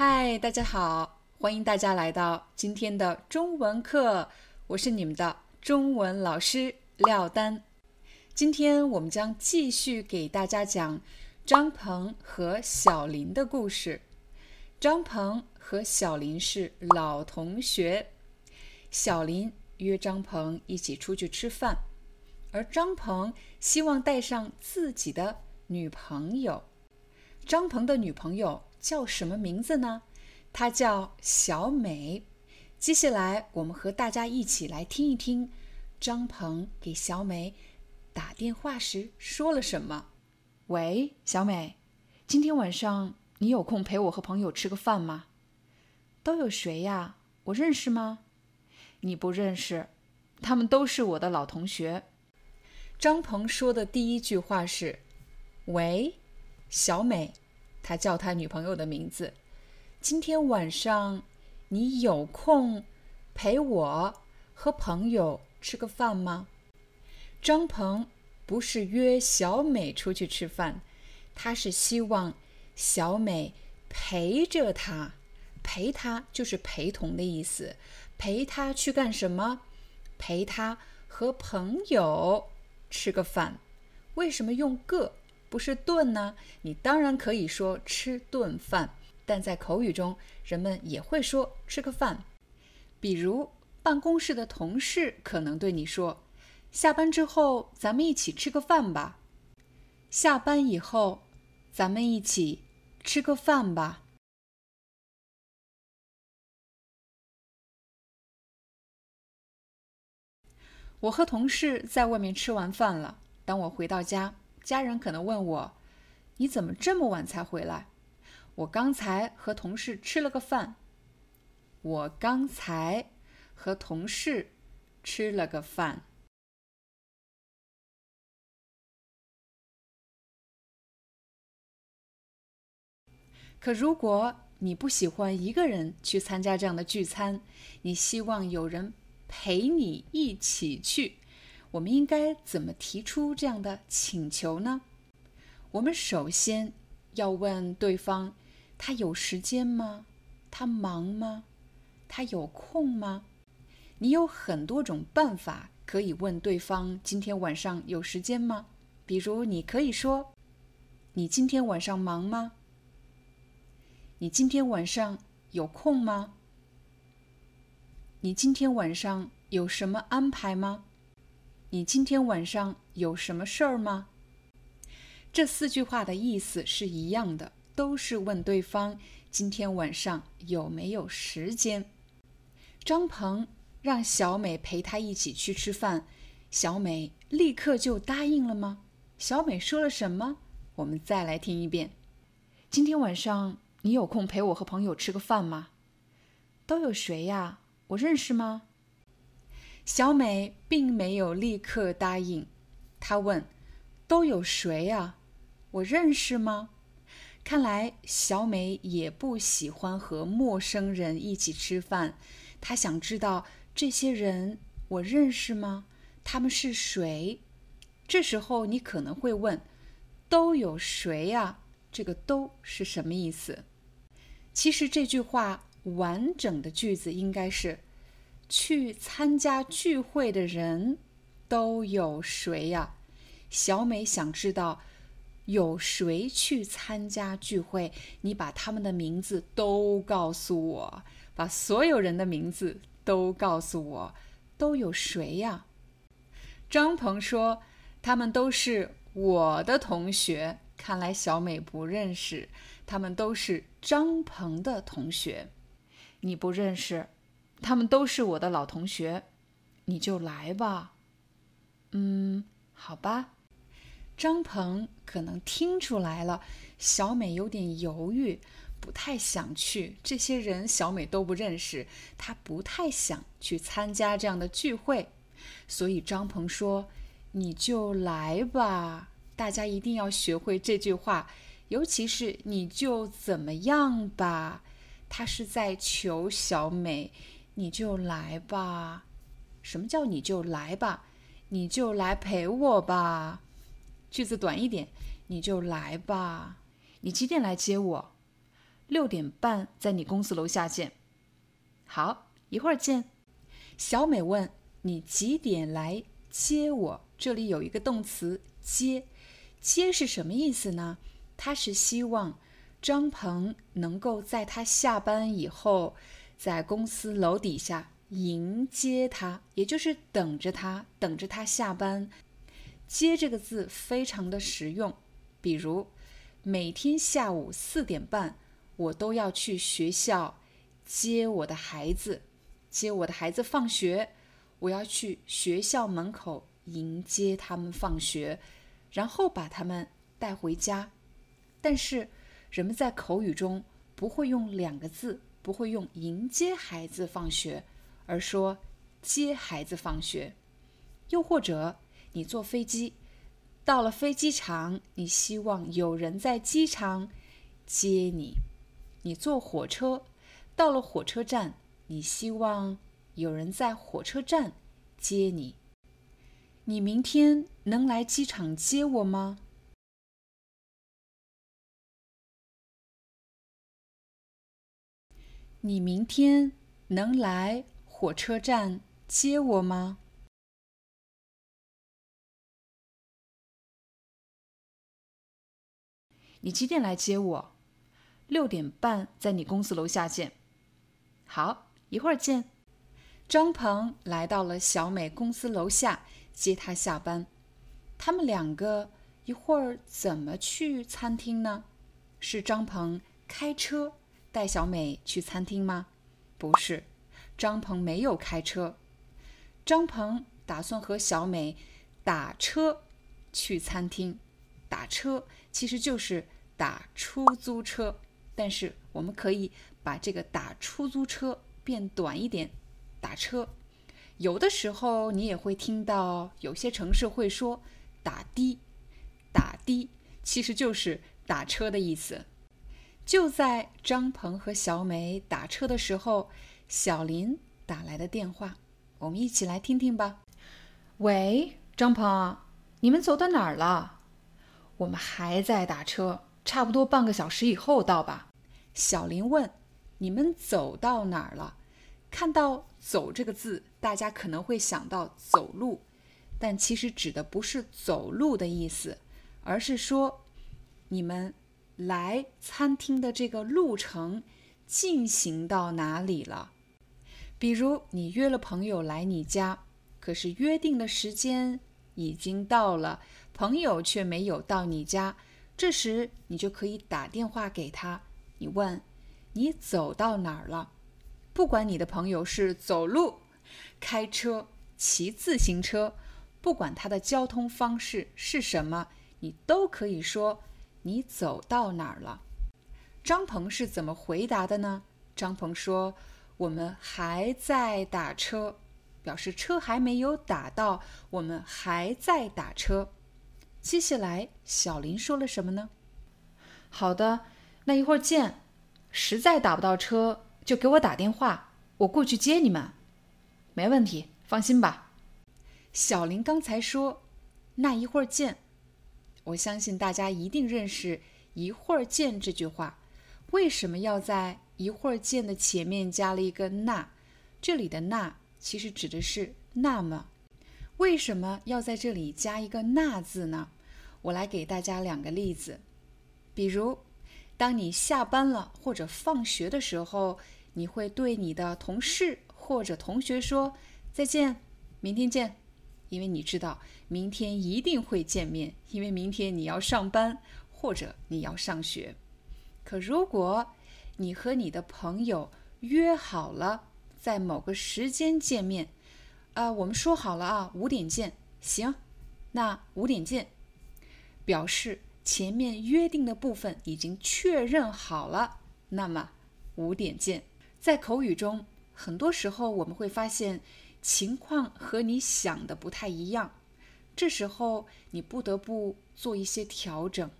嗨，大家好，欢迎大家来到今天的中文课，我是你们的中文老师廖丹。今天我们将继续给大家讲张鹏和小林的故事。张鹏和小林是老同学，小林约张鹏一起出去吃饭，而张鹏希望带上自己的女朋友。张鹏的女朋友。叫什么名字呢？她叫小美。接下来，我们和大家一起来听一听张鹏给小美打电话时说了什么。喂，小美，今天晚上你有空陪我和朋友吃个饭吗？都有谁呀？我认识吗？你不认识，他们都是我的老同学。张鹏说的第一句话是：“喂，小美。”他叫他女朋友的名字。今天晚上你有空陪我和朋友吃个饭吗？张鹏不是约小美出去吃饭，他是希望小美陪着他，陪他就是陪同的意思。陪他去干什么？陪他和朋友吃个饭。为什么用个？不是顿呢？你当然可以说吃顿饭，但在口语中，人们也会说吃个饭。比如办公室的同事可能对你说：“下班之后咱们一起吃个饭吧。”下班以后，咱们一起吃个饭吧。我和同事在外面吃完饭了，当我回到家。家人可能问我：“你怎么这么晚才回来？”我刚才和同事吃了个饭。我刚才和同事吃了个饭。可如果你不喜欢一个人去参加这样的聚餐，你希望有人陪你一起去。我们应该怎么提出这样的请求呢？我们首先要问对方：他有时间吗？他忙吗？他有空吗？你有很多种办法可以问对方：今天晚上有时间吗？比如，你可以说：“你今天晚上忙吗？”“你今天晚上有空吗？”“你今天晚上有什么安排吗？”你今天晚上有什么事儿吗？这四句话的意思是一样的，都是问对方今天晚上有没有时间。张鹏让小美陪他一起去吃饭，小美立刻就答应了吗？小美说了什么？我们再来听一遍。今天晚上你有空陪我和朋友吃个饭吗？都有谁呀？我认识吗？小美并没有立刻答应，她问：“都有谁啊？我认识吗？”看来小美也不喜欢和陌生人一起吃饭。她想知道这些人我认识吗？他们是谁？这时候你可能会问：“都有谁啊？”这个“都”是什么意思？其实这句话完整的句子应该是。去参加聚会的人都有谁呀？小美想知道有谁去参加聚会。你把他们的名字都告诉我，把所有人的名字都告诉我，都有谁呀？张鹏说：“他们都是我的同学。”看来小美不认识，他们都是张鹏的同学。你不认识。他们都是我的老同学。你就来吧。”嗯，好吧。张鹏可能听出来了，小美有点犹豫，不太想去。这些人小美都不认识，她不太想去参加这样的聚会。所以张鹏说：“你就来吧。”大家一定要学会这句话，尤其是“你就怎么样吧”，他是在求小美：“你就来吧。”什么叫“你就来吧”？你就来陪我吧。句子短一点，你就来吧。你几点来接我？六点半在你公司楼下见。好，一会儿见。小美问你几点来接我？这里有一个动词接，接是什么意思呢？他是希望张鹏能够在他下班以后，在公司楼底下迎接他，也就是等着他，等着他下班。接这个字非常的实用，比如每天下午四点半，我都要去学校接我的孩子，接我的孩子放学，我要去学校门口迎接他们放学，然后把他们带回家。但是人们在口语中不会用两个字，不会用迎接孩子放学，而说接孩子放学，又或者。你坐飞机到了飞机场，你希望有人在机场接你；你坐火车到了火车站，你希望有人在火车站接你。你明天能来机场接我吗？你明天能来火车站接我吗？你几点来接我？六点半在你公司楼下见。好，一会儿见。张鹏来到了小美公司楼下接她下班。他们两个一会儿怎么去餐厅呢？是张鹏开车带小美去餐厅吗？不是，张鹏没有开车。张鹏打算和小美打车去餐厅。打车。其实就是打出租车，但是我们可以把这个打出租车变短一点，打车。有的时候你也会听到有些城市会说打的，打的其实就是打车的意思。就在张鹏和小美打车的时候，小林打来的电话，我们一起来听听吧。喂，张鹏，你们走到哪儿了？我们还在打车，差不多半个小时以后到吧？小林问：“你们走到哪儿了？”看到“走”这个字，大家可能会想到走路，但其实指的不是走路的意思，而是说你们来餐厅的这个路程进行到哪里了。比如你约了朋友来你家，可是约定的时间已经到了。朋友却没有到你家，这时你就可以打电话给他。你问：“你走到哪儿了？”不管你的朋友是走路、开车、骑自行车，不管他的交通方式是什么，你都可以说：“你走到哪儿了？”张鹏是怎么回答的呢？张鹏说：“我们还在打车，表示车还没有打到，我们还在打车。”接下来，小林说了什么呢？好的，那一会儿见。实在打不到车，就给我打电话，我过去接你们。没问题，放心吧。小林刚才说“那一会儿见”，我相信大家一定认识“一会儿见”这句话。为什么要在“一会儿见”的前面加了一个“那”？这里的“那”其实指的是“那么”。为什么要在这里加一个“那”字呢？我来给大家两个例子，比如，当你下班了或者放学的时候，你会对你的同事或者同学说再见，明天见，因为你知道明天一定会见面，因为明天你要上班或者你要上学。可如果你和你的朋友约好了在某个时间见面，啊，我们说好了啊，五点见。行，那五点见，表示前面约定的部分已经确认好了。那么五点见，在口语中，很多时候我们会发现情况和你想的不太一样，这时候你不得不做一些调整，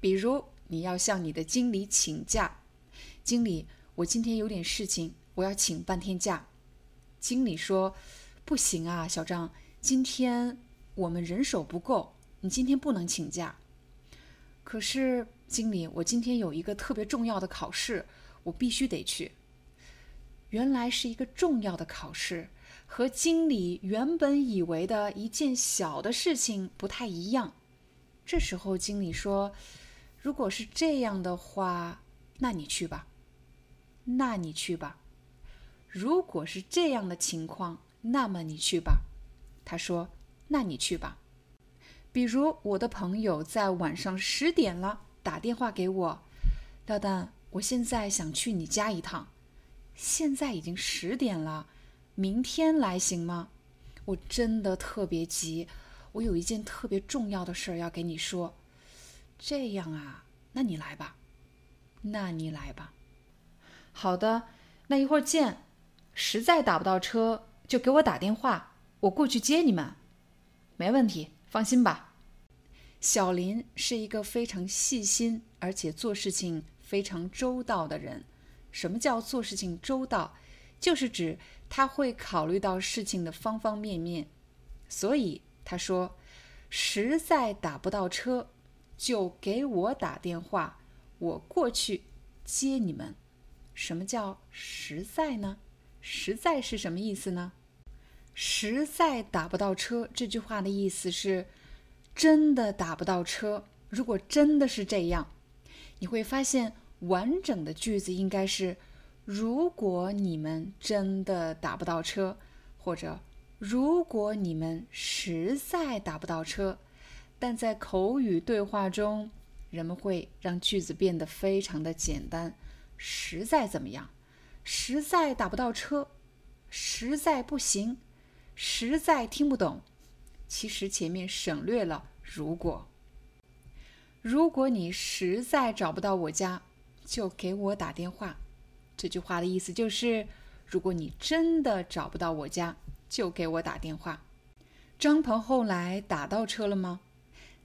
比如你要向你的经理请假，经理，我今天有点事情，我要请半天假。经理说。不行啊，小张，今天我们人手不够，你今天不能请假。可是经理，我今天有一个特别重要的考试，我必须得去。原来是一个重要的考试，和经理原本以为的一件小的事情不太一样。这时候经理说：“如果是这样的话，那你去吧，那你去吧。如果是这样的情况。”那么你去吧，他说：“那你去吧。”比如我的朋友在晚上十点了打电话给我，廖丹，我现在想去你家一趟。现在已经十点了，明天来行吗？我真的特别急，我有一件特别重要的事儿要给你说。这样啊，那你来吧，那你来吧。好的，那一会儿见。实在打不到车。就给我打电话，我过去接你们，没问题，放心吧。小林是一个非常细心，而且做事情非常周到的人。什么叫做事情周到？就是指他会考虑到事情的方方面面。所以他说，实在打不到车，就给我打电话，我过去接你们。什么叫实在呢？实在是什么意思呢？实在打不到车，这句话的意思是真的打不到车。如果真的是这样，你会发现完整的句子应该是：如果你们真的打不到车，或者如果你们实在打不到车。但在口语对话中，人们会让句子变得非常的简单。实在怎么样？实在打不到车，实在不行，实在听不懂。其实前面省略了“如果”。如果你实在找不到我家，就给我打电话。这句话的意思就是：如果你真的找不到我家，就给我打电话。张鹏后来打到车了吗？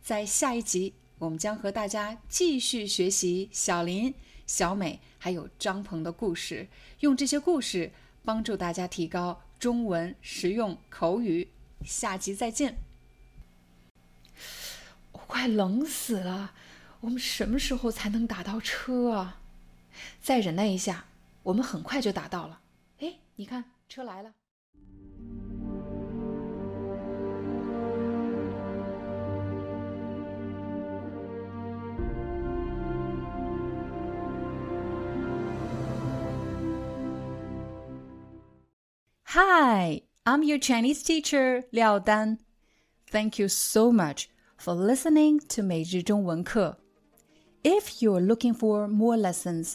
在下一集，我们将和大家继续学习小林。小美还有张鹏的故事，用这些故事帮助大家提高中文实用口语。下集再见！我快冷死了，我们什么时候才能打到车啊？再忍耐一下，我们很快就打到了。哎，你看，车来了。Hi, I'm your Chinese teacher, Liao Dan. Thank you so much for listening to 每日中文课. If you're looking for more lessons,